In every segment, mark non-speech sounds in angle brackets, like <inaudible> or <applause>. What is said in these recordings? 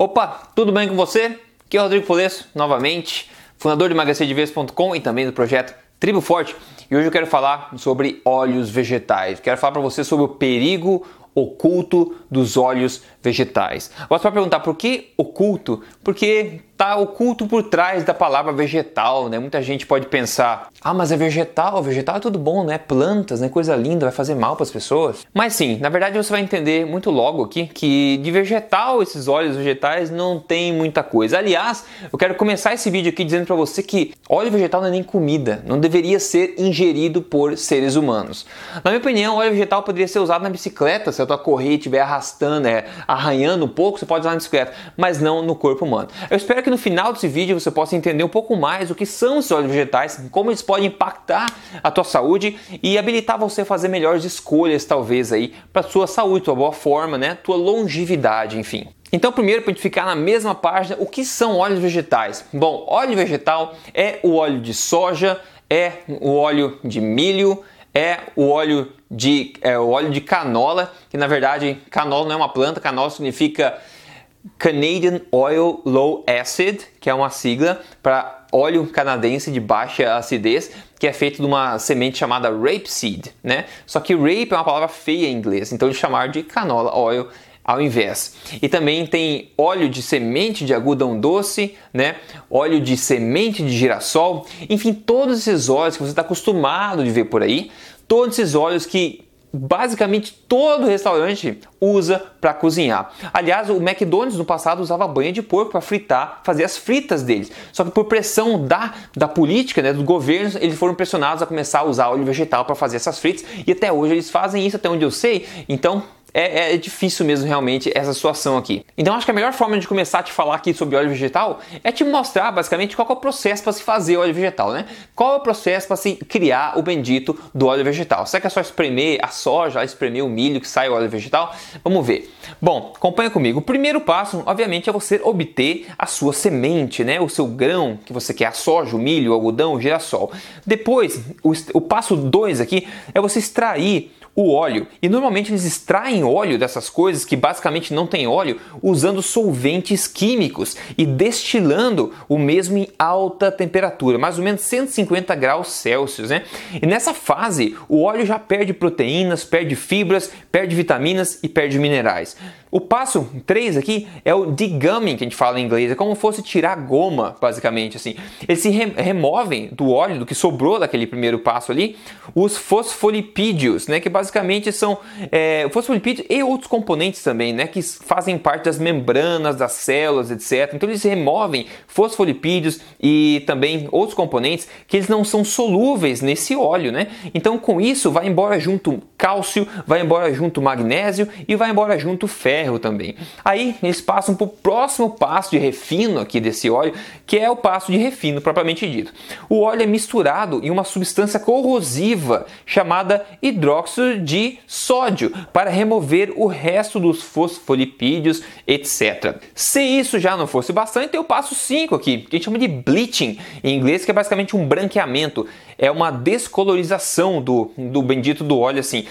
Opa, tudo bem com você? Aqui é o Rodrigo Polesso, novamente, fundador de emagrecerdevez.com e também do projeto Tribo Forte. E hoje eu quero falar sobre óleos vegetais. Quero falar para você sobre o perigo oculto dos óleos vegetais. Você vai perguntar por que oculto? Porque está oculto por trás da palavra vegetal, né? Muita gente pode pensar, ah, mas é vegetal, vegetal é tudo bom, né? Plantas, né? Coisa linda, vai fazer mal para as pessoas. Mas sim, na verdade você vai entender muito logo aqui que de vegetal esses óleos vegetais não tem muita coisa. Aliás, eu quero começar esse vídeo aqui dizendo para você que óleo vegetal não é nem comida, não deveria ser ingerido por seres humanos. Na minha opinião, óleo vegetal poderia ser usado na bicicleta, se tua corrida estiver arrastando, é, arranhando um pouco, você pode usar na bicicleta, mas não no corpo humano. Eu espero que no final desse vídeo você possa entender um pouco mais o que são os óleos vegetais, como eles podem impactar a tua saúde e habilitar você a fazer melhores escolhas, talvez aí, para sua saúde, tua boa forma, né, tua longevidade, enfim. Então, primeiro, para a gente ficar na mesma página, o que são óleos vegetais? Bom, óleo vegetal é o óleo de soja, é o óleo de milho, é o óleo de, é o óleo de canola, que na verdade canola não é uma planta, canola significa Canadian Oil Low Acid, que é uma sigla para óleo canadense de baixa acidez, que é feito de uma semente chamada rapeseed, né? Só que rape é uma palavra feia em inglês, então eles chamaram de canola oil ao invés. E também tem óleo de semente de algodão doce, né? Óleo de semente de girassol, enfim, todos esses óleos que você está acostumado de ver por aí, todos esses óleos que basicamente todo restaurante usa para cozinhar. Aliás, o McDonald's no passado usava banha de porco para fritar, fazer as fritas deles. Só que por pressão da, da política, né, dos governos, eles foram pressionados a começar a usar óleo vegetal para fazer essas fritas e até hoje eles fazem isso, até onde eu sei. Então, é, é, difícil mesmo realmente essa situação aqui. Então acho que a melhor forma de começar a te falar aqui sobre óleo vegetal é te mostrar basicamente qual é o processo para se fazer óleo vegetal, né? Qual é o processo para se criar o bendito do óleo vegetal? Será que é só espremer a soja, espremer o milho que sai o óleo vegetal? Vamos ver. Bom, acompanha comigo. O primeiro passo, obviamente, é você obter a sua semente, né? O seu grão que você quer, a soja, o milho, o algodão, o girassol. Depois, o, o passo 2 aqui é você extrair o óleo. E normalmente eles extraem óleo dessas coisas que basicamente não tem óleo usando solventes químicos e destilando o mesmo em alta temperatura, mais ou menos 150 graus Celsius, né? E nessa fase, o óleo já perde proteínas, perde fibras, perde vitaminas e perde minerais. O passo 3 aqui é o degumming, que a gente fala em inglês, é como se fosse tirar goma, basicamente assim. Eles se re removem do óleo, do que sobrou daquele primeiro passo ali, os fosfolipídios, né, que basicamente são é, fosfolipídios e outros componentes também, né, que fazem parte das membranas das células, etc. Então eles removem fosfolipídios e também outros componentes que eles não são solúveis nesse óleo, né? Então com isso vai embora junto cálcio, vai embora junto magnésio e vai embora junto ferro também. Aí eles passam para o próximo passo de refino aqui desse óleo, que é o passo de refino propriamente dito. O óleo é misturado em uma substância corrosiva chamada hidróxido de sódio para remover o resto dos fosfolipídios, etc. Se isso já não fosse bastante, tem o passo 5 aqui, que a gente chama de bleaching em inglês, que é basicamente um branqueamento, é uma descolorização do, do bendito do óleo assim.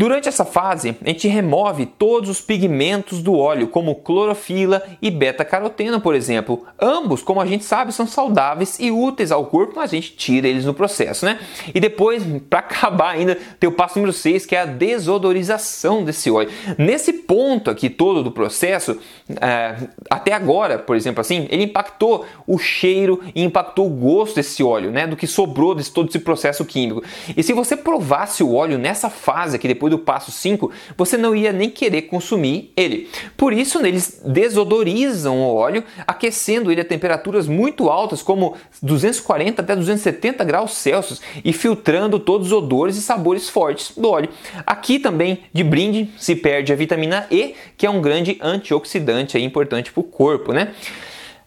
Durante essa fase, a gente remove todos os pigmentos do óleo, como clorofila e beta-caroteno, por exemplo. Ambos, como a gente sabe, são saudáveis e úteis ao corpo, mas a gente tira eles no processo, né? E depois, <laughs> para acabar ainda, tem o passo número 6, que é a desodorização desse óleo. Nesse ponto aqui todo do processo, é, até agora, por exemplo assim, ele impactou o cheiro e impactou o gosto desse óleo, né? Do que sobrou desse todo esse processo químico. E se você provasse o óleo nessa fase aqui, depois do passo 5, você não ia nem querer consumir ele. Por isso, eles desodorizam o óleo, aquecendo ele a temperaturas muito altas, como 240 até 270 graus Celsius, e filtrando todos os odores e sabores fortes do óleo. Aqui também, de brinde, se perde a vitamina E, que é um grande antioxidante aí, importante para o corpo, né?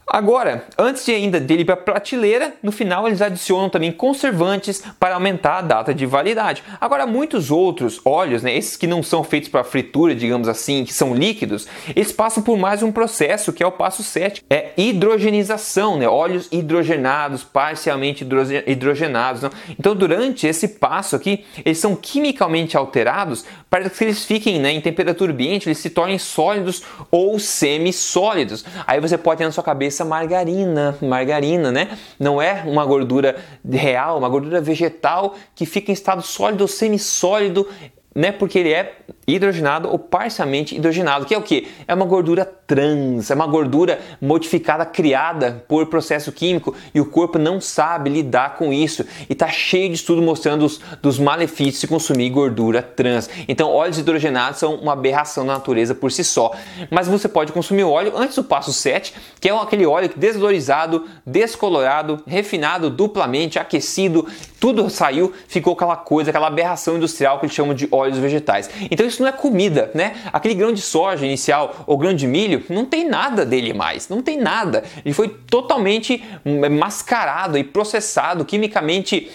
Agora, antes de ainda dele para a prateleira, no final eles adicionam também conservantes para aumentar a data de validade. Agora, muitos outros óleos, né, esses que não são feitos para fritura, digamos assim, que são líquidos, eles passam por mais um processo que é o passo 7, é hidrogenização, né, óleos hidrogenados, parcialmente hidrogenados. Então, durante esse passo aqui, eles são quimicamente alterados para que eles fiquem né, em temperatura ambiente, eles se tornem sólidos ou semissólidos. Aí você pode ter na sua cabeça margarina, margarina, né? Não é uma gordura real, uma gordura vegetal que fica em estado sólido ou semissólido né? Porque ele é hidrogenado ou parcialmente hidrogenado, que é o que? É uma gordura trans, é uma gordura modificada, criada por processo químico e o corpo não sabe lidar com isso. E tá cheio de estudo mostrando os, dos malefícios de consumir gordura trans. Então, óleos hidrogenados são uma aberração da natureza por si só. Mas você pode consumir óleo antes do passo 7, que é aquele óleo desvalorizado, descolorado, refinado, duplamente aquecido, tudo saiu, ficou aquela coisa, aquela aberração industrial que eles chamam de óleos vegetais. Então isso não é comida, né? Aquele grão de soja inicial ou grão de milho, não tem nada dele mais, não tem nada. Ele foi totalmente mascarado e processado, quimicamente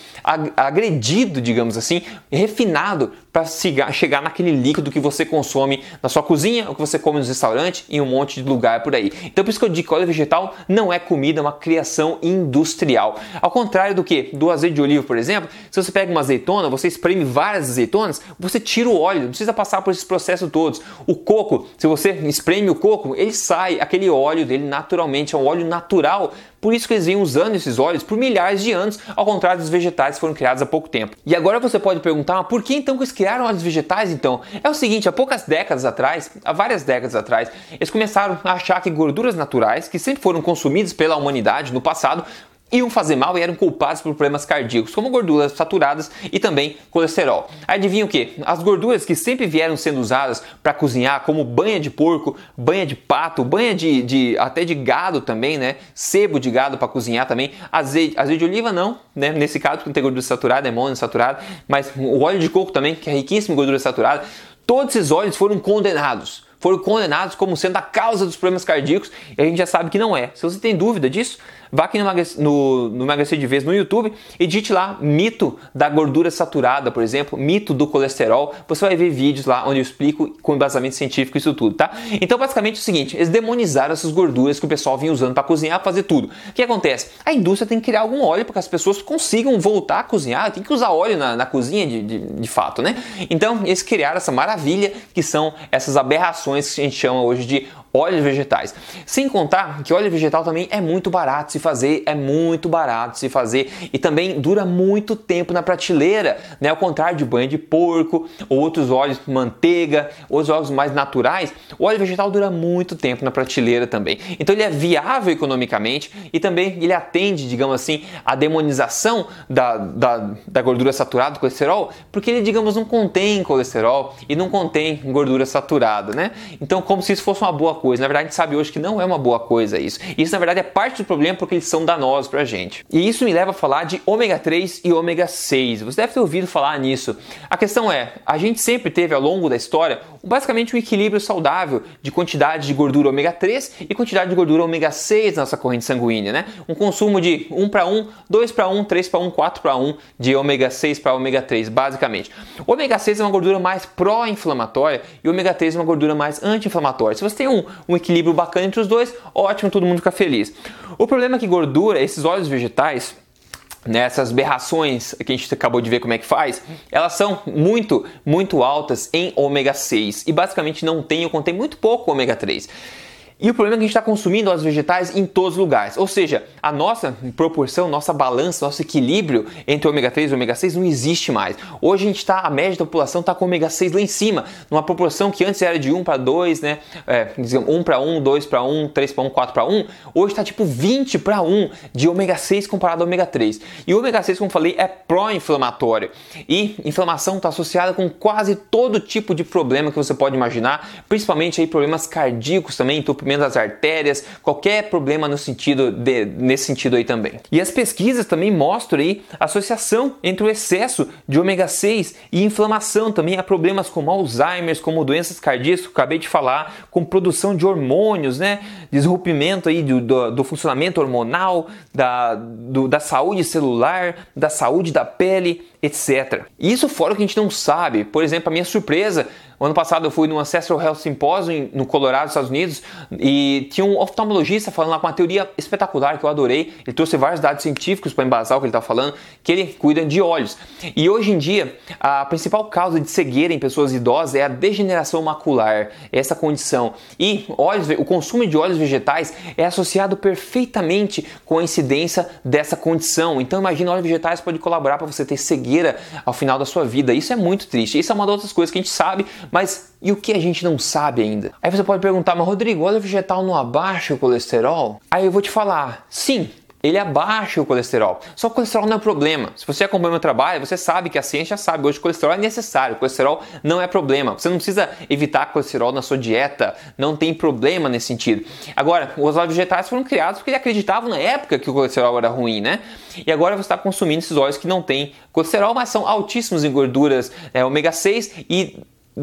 agredido, digamos assim, refinado para chegar naquele líquido que você consome na sua cozinha, ou que você come nos restaurantes e um monte de lugar por aí. Então por isso que eu digo que óleo vegetal não é comida, é uma criação industrial. Ao contrário do que? Do azeite de oliva, por exemplo, se você pega uma azeitona, você espreme várias azeitonas, você tira o óleo, não precisa passar por esses processos todos. O coco, se você espreme o coco, ele sai, aquele óleo dele naturalmente, é um óleo natural por isso que eles vêm usando esses óleos por milhares de anos, ao contrário dos vegetais que foram criados há pouco tempo. E agora você pode perguntar, por que então que criaram óleos vegetais então? É o seguinte, há poucas décadas atrás, há várias décadas atrás, eles começaram a achar que gorduras naturais, que sempre foram consumidas pela humanidade no passado, iam fazer mal e eram culpados por problemas cardíacos, como gorduras saturadas e também colesterol. Adivinha o que? As gorduras que sempre vieram sendo usadas para cozinhar, como banha de porco, banha de pato, banha de, de, até de gado também, né? Sebo de gado para cozinhar também. Azeite, azeite de oliva não, né? Nesse caso, porque não tem gordura saturada, é monoinsaturada, mas o óleo de coco também, que é riquíssimo em gordura saturada. Todos esses óleos foram condenados foram condenados como sendo a causa dos problemas cardíacos e a gente já sabe que não é. Se você tem dúvida disso, Vá aqui no, no, Emagrecer de Vez no YouTube e digite lá mito da gordura saturada, por exemplo, mito do colesterol. Você vai ver vídeos lá onde eu explico com embasamento científico isso tudo, tá? Então, basicamente é o seguinte: eles demonizaram essas gorduras que o pessoal vinha usando para cozinhar, fazer tudo. O que acontece? A indústria tem que criar algum óleo para que as pessoas consigam voltar a cozinhar, tem que usar óleo na, na cozinha de, de, de fato, né? Então, eles criaram essa maravilha que são essas aberrações que a gente chama hoje de óleos vegetais. Sem contar que óleo vegetal também é muito barato se fazer, é muito barato se fazer e também dura muito tempo na prateleira, né? Ao contrário de banho de porco, outros óleos, manteiga, outros óleos mais naturais, o óleo vegetal dura muito tempo na prateleira também. Então ele é viável economicamente e também ele atende, digamos assim, a demonização da, da, da gordura saturada, do colesterol, porque ele, digamos, não contém colesterol e não contém gordura saturada, né? Então, como se isso fosse uma boa coisa. Na verdade, a gente sabe hoje que não é uma boa coisa isso. Isso, na verdade, é parte do problema porque eles são danosos pra gente. E isso me leva a falar de ômega 3 e ômega 6. Você deve ter ouvido falar nisso. A questão é, a gente sempre teve ao longo da história basicamente um equilíbrio saudável de quantidade de gordura ômega 3 e quantidade de gordura ômega 6 na nossa corrente sanguínea, né? Um consumo de 1 para 1, 2 para 1, 3 para 1, 4 para 1 de ômega 6 para ômega 3, basicamente. Ômega 6 é uma gordura mais pró-inflamatória e ômega 3 é uma gordura mais anti-inflamatória. Se você tem um, um equilíbrio bacana entre os dois, ótimo, todo mundo fica feliz. O problema é que gordura, esses óleos vegetais, nessas berrações que a gente acabou de ver como é que faz, elas são muito, muito altas em ômega 6 e basicamente não tem ou contém muito pouco ômega 3. E o problema é que a gente está consumindo óleos vegetais em todos os lugares. Ou seja, a nossa proporção, nossa balança, nosso equilíbrio entre ômega 3 e ômega 6 não existe mais. Hoje a gente está, a média da população está com ômega 6 lá em cima, numa proporção que antes era de 1 para 2, né? É, 1 para 1, 2 para 1, 3 para 1, 4 para 1. Hoje está tipo 20 para 1 de ômega 6 comparado ao ômega 3. E o ômega 6, como falei, é pró-inflamatório. E inflamação está associada com quase todo tipo de problema que você pode imaginar, principalmente aí problemas cardíacos também, entupimento rompimento das artérias, qualquer problema no sentido de, nesse sentido aí também. E as pesquisas também mostram aí associação entre o excesso de ômega 6 e inflamação também a problemas como Alzheimer, como doenças cardíacas, que eu acabei de falar, com produção de hormônios, né? Desrompimento aí do, do, do funcionamento hormonal, da, do, da saúde celular, da saúde da pele, etc. Isso fora o que a gente não sabe. Por exemplo, a minha surpresa ano passado eu fui no Ancestral Health Symposium no Colorado, Estados Unidos, e tinha um oftalmologista falando lá com uma teoria espetacular que eu adorei. Ele trouxe vários dados científicos para embasar o que ele estava falando, que ele cuida de olhos. E hoje em dia, a principal causa de cegueira em pessoas idosas é a degeneração macular, essa condição. E óleos, o consumo de óleos vegetais é associado perfeitamente com a incidência dessa condição. Então imagina, óleos vegetais pode colaborar para você ter cegueira ao final da sua vida. Isso é muito triste. Isso é uma das outras coisas que a gente sabe, mas e o que a gente não sabe ainda? Aí você pode perguntar, mas Rodrigo, óleo vegetal não abaixa o colesterol? Aí eu vou te falar, sim, ele abaixa o colesterol. Só que o colesterol não é problema. Se você acompanha o meu trabalho, você sabe que a ciência sabe hoje que o colesterol é necessário. O colesterol não é problema. Você não precisa evitar colesterol na sua dieta. Não tem problema nesse sentido. Agora, os óleos vegetais foram criados porque eles acreditavam na época que o colesterol era ruim, né? E agora você está consumindo esses óleos que não têm colesterol, mas são altíssimos em gorduras é, ômega 6 e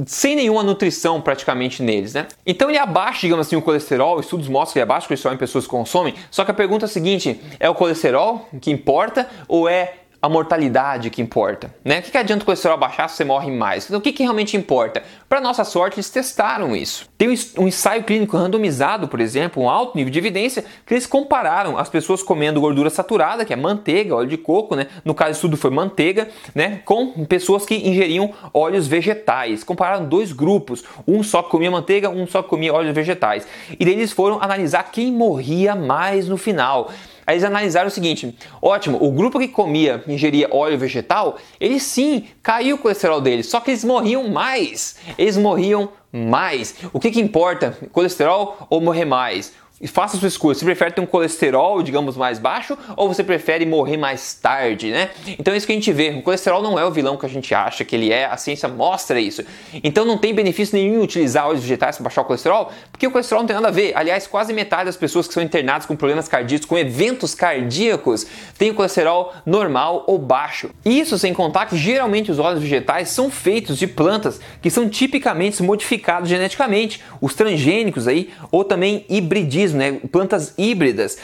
sem nenhuma nutrição praticamente neles, né? Então ele abaixa, digamos assim, o colesterol, estudos mostram que ele abaixa o colesterol em pessoas que consomem, só que a pergunta é a seguinte, é o colesterol que importa ou é a mortalidade que importa. Né? O que, que adianta o colesterol baixar se você morre mais? Então, o que, que realmente importa? Para nossa sorte, eles testaram isso. Tem um ensaio clínico randomizado, por exemplo, um alto nível de evidência, que eles compararam as pessoas comendo gordura saturada, que é manteiga, óleo de coco, né? no caso, o estudo foi manteiga, né? com pessoas que ingeriam óleos vegetais. Compararam dois grupos, um só que comia manteiga, um só que comia óleos vegetais. E daí eles foram analisar quem morria mais no final. Aí eles analisaram o seguinte: ótimo, o grupo que comia, ingeria óleo vegetal, ele sim caiu o colesterol deles, só que eles morriam mais. Eles morriam mais. O que, que importa? Colesterol ou morrer mais? Faça sua escolha. Você prefere ter um colesterol, digamos, mais baixo ou você prefere morrer mais tarde, né? Então é isso que a gente vê. O colesterol não é o vilão que a gente acha que ele é, a ciência mostra isso. Então não tem benefício nenhum utilizar óleos vegetais para baixar o colesterol, porque o colesterol não tem nada a ver. Aliás, quase metade das pessoas que são internadas com problemas cardíacos, com eventos cardíacos, tem colesterol normal ou baixo. Isso sem contar que geralmente os óleos vegetais são feitos de plantas que são tipicamente modificados geneticamente, os transgênicos aí, ou também hibridismo né? plantas híbridas.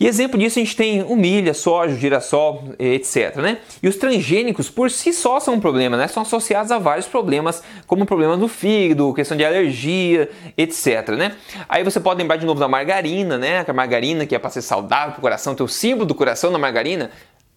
E exemplo disso a gente tem o soja, girassol, etc. Né? E os transgênicos por si só são um problema, né? são associados a vários problemas, como problema do fígado, questão de alergia, etc. Né? Aí você pode lembrar de novo da margarina, né? a margarina que é para ser saudável para o coração, ter o símbolo do coração na margarina.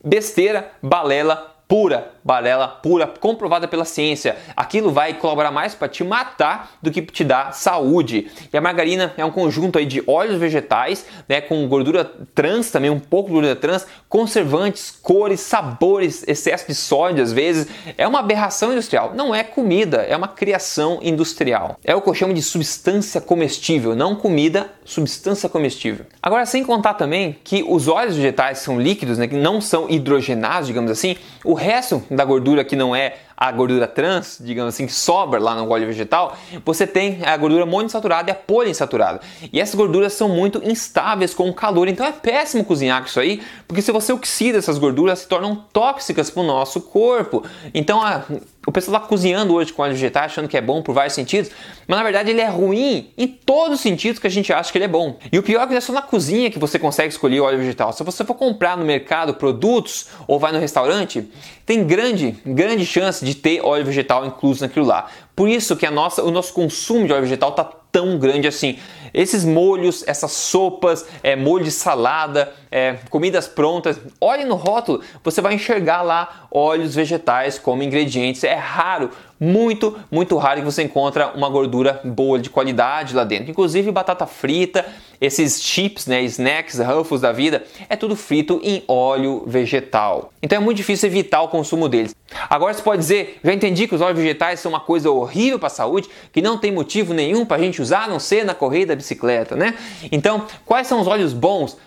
Besteira, balela, pura, balela pura, comprovada pela ciência. Aquilo vai colaborar mais para te matar do que te dar saúde. E a margarina é um conjunto aí de óleos vegetais, né, com gordura trans também, um pouco de gordura trans, conservantes, cores, sabores, excesso de sódio às vezes. É uma aberração industrial. Não é comida, é uma criação industrial. É o que eu chamo de substância comestível, não comida, substância comestível. Agora, sem contar também que os óleos vegetais são líquidos, né, que não são hidrogenados, digamos assim, o resto da gordura que não é a gordura trans, digamos assim, que sobra lá no óleo vegetal, você tem a gordura monoinsaturada e a poliinsaturada. E essas gorduras são muito instáveis com o calor, então é péssimo cozinhar com isso aí, porque se você oxida essas gorduras, se tornam tóxicas para o nosso corpo. Então a, o pessoal está cozinhando hoje com óleo vegetal achando que é bom por vários sentidos, mas na verdade ele é ruim em todos os sentidos que a gente acha que ele é bom. E o pior é que não é só na cozinha que você consegue escolher óleo vegetal. Se você for comprar no mercado produtos ou vai no restaurante, tem grande, grande chance de ter óleo vegetal incluso naquilo lá. Por isso que a nossa, o nosso consumo de óleo vegetal está tão grande assim. Esses molhos, essas sopas, é, molho de salada, é, comidas prontas, olhe no rótulo, você vai enxergar lá óleos vegetais como ingredientes. É raro, muito, muito raro que você encontra uma gordura boa de qualidade lá dentro. Inclusive batata frita, esses chips, né, snacks, Ruffles da vida, é tudo frito em óleo vegetal. Então é muito difícil evitar o consumo deles. Agora você pode dizer, já entendi que os óleos vegetais são uma coisa horrível para a saúde, que não tem motivo nenhum para a gente usar, a não ser na corrida da bicicleta, né? Então, quais são os óleos bons?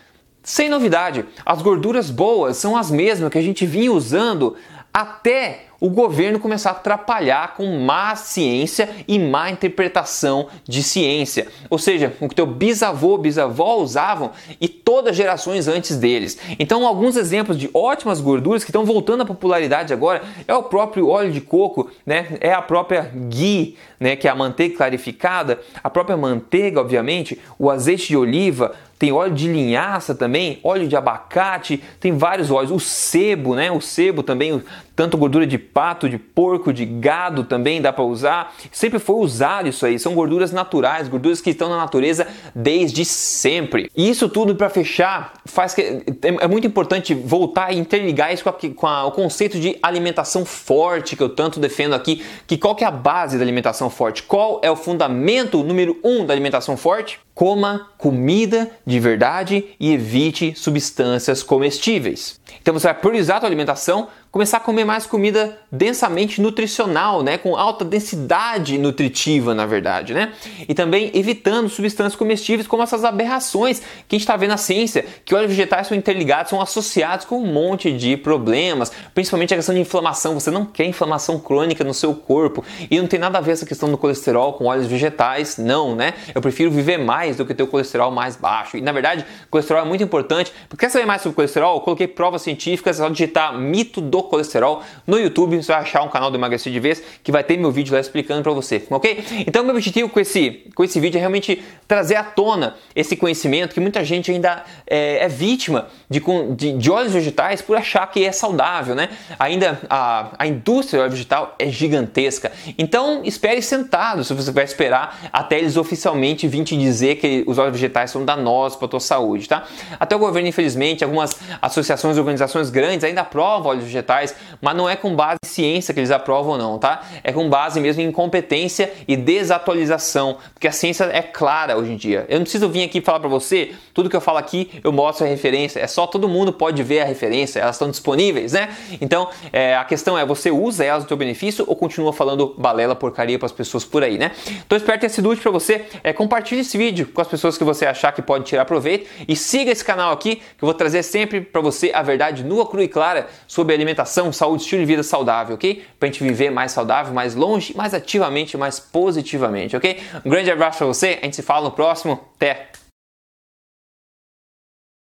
Sem novidade, as gorduras boas são as mesmas que a gente vinha usando até o governo começar a atrapalhar com má ciência e má interpretação de ciência. Ou seja, o que teu bisavô, bisavó usavam e todas as gerações antes deles. Então, alguns exemplos de ótimas gorduras que estão voltando à popularidade agora é o próprio óleo de coco, né? É a própria ghee, né, que é a manteiga clarificada, a própria manteiga, obviamente, o azeite de oliva, tem óleo de linhaça também, óleo de abacate, tem vários óleos, o sebo, né? O sebo também, tanto gordura de pato, de porco, de gado também dá para usar. Sempre foi usado isso aí, são gorduras naturais, gorduras que estão na natureza desde sempre. E isso tudo para fechar faz que é, é muito importante voltar e interligar isso com, a, com a, o conceito de alimentação forte que eu tanto defendo aqui. Que qual que é a base da alimentação forte? Qual é o fundamento número um da alimentação forte? Coma comida de verdade e evite substâncias comestíveis. Então você vai priorizar a sua alimentação começar a comer mais comida densamente nutricional, né, com alta densidade nutritiva, na verdade, né? E também evitando substâncias comestíveis como essas aberrações que a gente está vendo na ciência, que óleos vegetais são interligados, são associados com um monte de problemas, principalmente a questão de inflamação. Você não quer inflamação crônica no seu corpo e não tem nada a ver essa questão do colesterol com óleos vegetais, não, né? Eu prefiro viver mais do que o colesterol mais baixo. E na verdade, colesterol é muito importante. Quer saber mais sobre colesterol? Eu coloquei provas científicas, é só digitar mito do colesterol no YouTube, você vai achar um canal do Emagrecer de Vez que vai ter meu vídeo lá explicando para você, ok? Então, meu objetivo com esse, com esse vídeo é realmente trazer à tona esse conhecimento que muita gente ainda é, é vítima de, de, de óleos vegetais por achar que é saudável, né? Ainda a, a indústria do óleo vegetal é gigantesca. Então, espere sentado se você vai esperar até eles oficialmente virem te dizer que os óleos vegetais são danosos para a tua saúde, tá? Até o governo, infelizmente, algumas associações organizações grandes ainda aprovam óleos vegetais mas não é com base em ciência que eles aprovam não, tá? É com base mesmo em incompetência e desatualização, porque a ciência é clara hoje em dia. Eu não preciso vir aqui falar para você, tudo que eu falo aqui eu mostro a referência, é só todo mundo pode ver a referência, elas estão disponíveis, né? Então, é, a questão é, você usa elas no seu benefício ou continua falando balela, porcaria para as pessoas por aí, né? Então, espero ter sido útil para você. É, compartilhe esse vídeo com as pessoas que você achar que pode tirar proveito e siga esse canal aqui, que eu vou trazer sempre para você a verdade nua, crua e clara sobre alimentação saúde, estilo de vida saudável, ok? Pra gente viver mais saudável, mais longe, mais ativamente, mais positivamente, ok? Um grande abraço pra você, a gente se fala no próximo. Até!